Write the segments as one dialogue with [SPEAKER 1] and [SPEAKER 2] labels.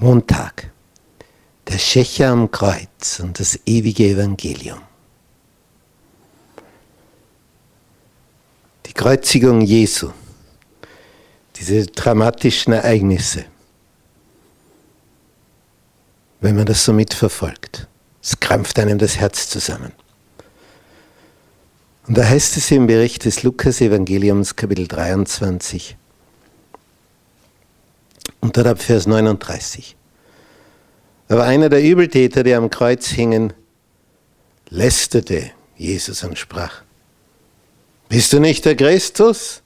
[SPEAKER 1] Montag, der Schächer am Kreuz und das ewige Evangelium. Die Kreuzigung Jesu, diese dramatischen Ereignisse, wenn man das so mitverfolgt, es krampft einem das Herz zusammen. Und da heißt es im Bericht des Lukas-Evangeliums, Kapitel 23, und dort ab Vers 39. Aber einer der Übeltäter, die am Kreuz hingen, lästerte Jesus und sprach, bist du nicht der Christus?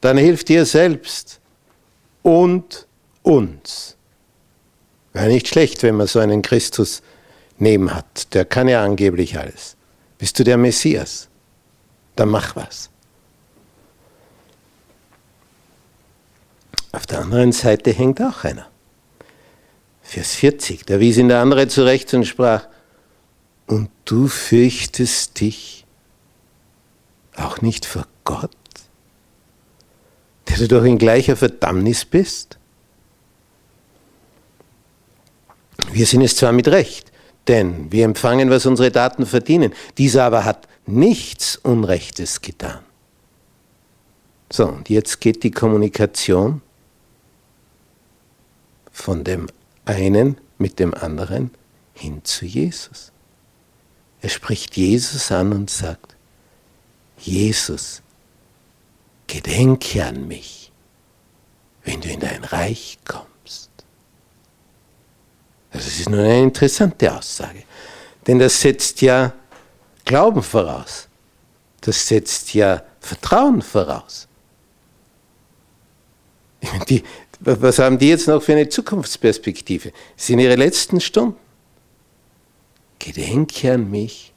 [SPEAKER 1] Dann hilf dir selbst und uns. Wäre nicht schlecht, wenn man so einen Christus neben hat. Der kann ja angeblich alles. Bist du der Messias? Dann mach was. Auf der anderen Seite hängt auch einer. Vers 40, da wies ihn der andere zurecht und sprach, und du fürchtest dich auch nicht vor Gott, der du doch in gleicher Verdammnis bist? Wir sind es zwar mit Recht, denn wir empfangen, was unsere Daten verdienen. Dieser aber hat nichts Unrechtes getan. So, und jetzt geht die Kommunikation von dem einen mit dem anderen hin zu Jesus. Er spricht Jesus an und sagt, Jesus, gedenke an mich, wenn du in dein Reich kommst. Das ist nun eine interessante Aussage, denn das setzt ja Glauben voraus. Das setzt ja Vertrauen voraus. Die, was haben die jetzt noch für eine Zukunftsperspektive? Es sind ihre letzten Stunden. Gedenke an mich,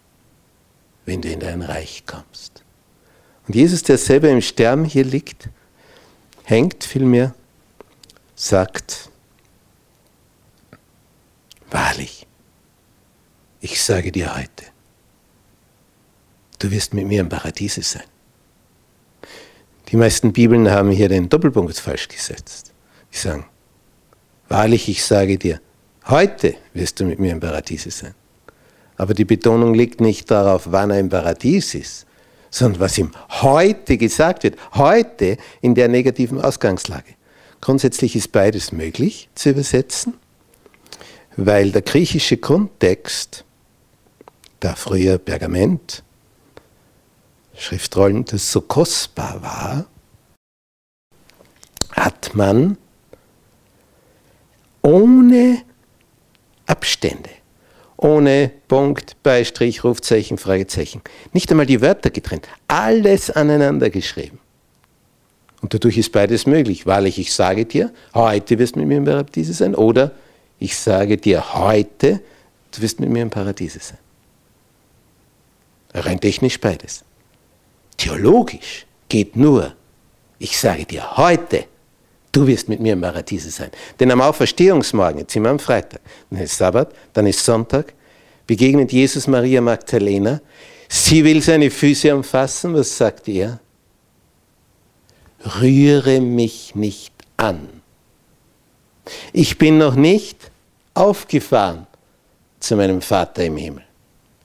[SPEAKER 1] wenn du in dein Reich kommst. Und Jesus, der selber im Sterben hier liegt, hängt vielmehr, sagt, wahrlich, ich sage dir heute, du wirst mit mir im Paradiese sein. Die meisten Bibeln haben hier den Doppelpunkt falsch gesetzt. Die sagen, wahrlich, ich sage dir, heute wirst du mit mir im Paradiese sein. Aber die Betonung liegt nicht darauf, wann er im Paradies ist, sondern was ihm heute gesagt wird, heute in der negativen Ausgangslage. Grundsätzlich ist beides möglich zu übersetzen, weil der griechische Kontext, da früher Pergament, Schriftrollen, das so kostbar war, hat man ohne Abstände, ohne Punkt, Beistrich, Rufzeichen, Fragezeichen. Nicht einmal die Wörter getrennt, alles aneinander geschrieben. Und dadurch ist beides möglich. Wahrlich, ich sage dir, heute wirst du mit mir im Paradiese sein. Oder ich sage dir heute, du wirst mit mir im Paradiese sein. Rein technisch beides. Theologisch geht nur, ich sage dir heute, Du wirst mit mir im Paradiese sein. Denn am Auferstehungsmorgen, jetzt sind wir am Freitag, dann ist Sabbat, dann ist Sonntag, begegnet Jesus Maria Magdalena. Sie will seine Füße umfassen. Was sagt er? Rühre mich nicht an. Ich bin noch nicht aufgefahren zu meinem Vater im Himmel.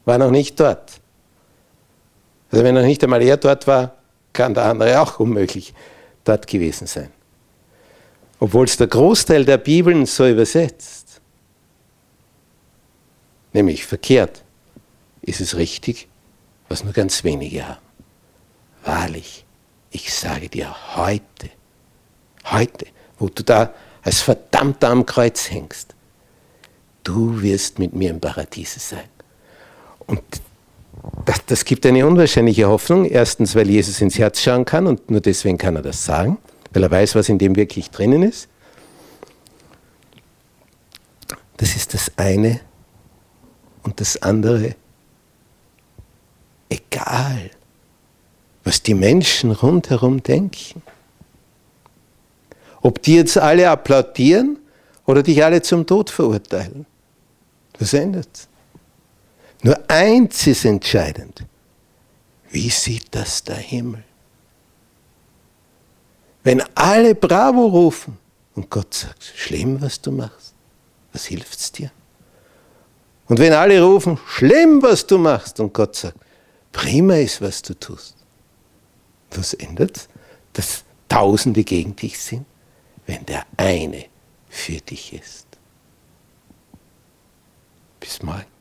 [SPEAKER 1] War noch nicht dort. Also wenn noch nicht einmal er dort war, kann der andere auch unmöglich dort gewesen sein obwohl es der Großteil der Bibeln so übersetzt, nämlich verkehrt, ist es richtig, was nur ganz wenige haben. Wahrlich, ich sage dir heute, heute, wo du da als Verdammter am Kreuz hängst, du wirst mit mir im Paradiese sein. Und das, das, gibt eine unwahrscheinliche Hoffnung. Erstens, weil Jesus ins Herz schauen kann und nur deswegen kann er das sagen weil er weiß, was in dem wirklich drinnen ist. Das ist das eine und das andere. Egal, was die Menschen rundherum denken. Ob die jetzt alle applaudieren oder dich alle zum Tod verurteilen. Das ändert Nur eins ist entscheidend. Wie sieht das der Himmel? Wenn alle Bravo rufen und Gott sagt, schlimm, was du machst. Was hilft's dir? Und wenn alle rufen, schlimm, was du machst, und Gott sagt, prima ist, was du tust, was ändert dass Tausende gegen dich sind, wenn der eine für dich ist. Bis morgen.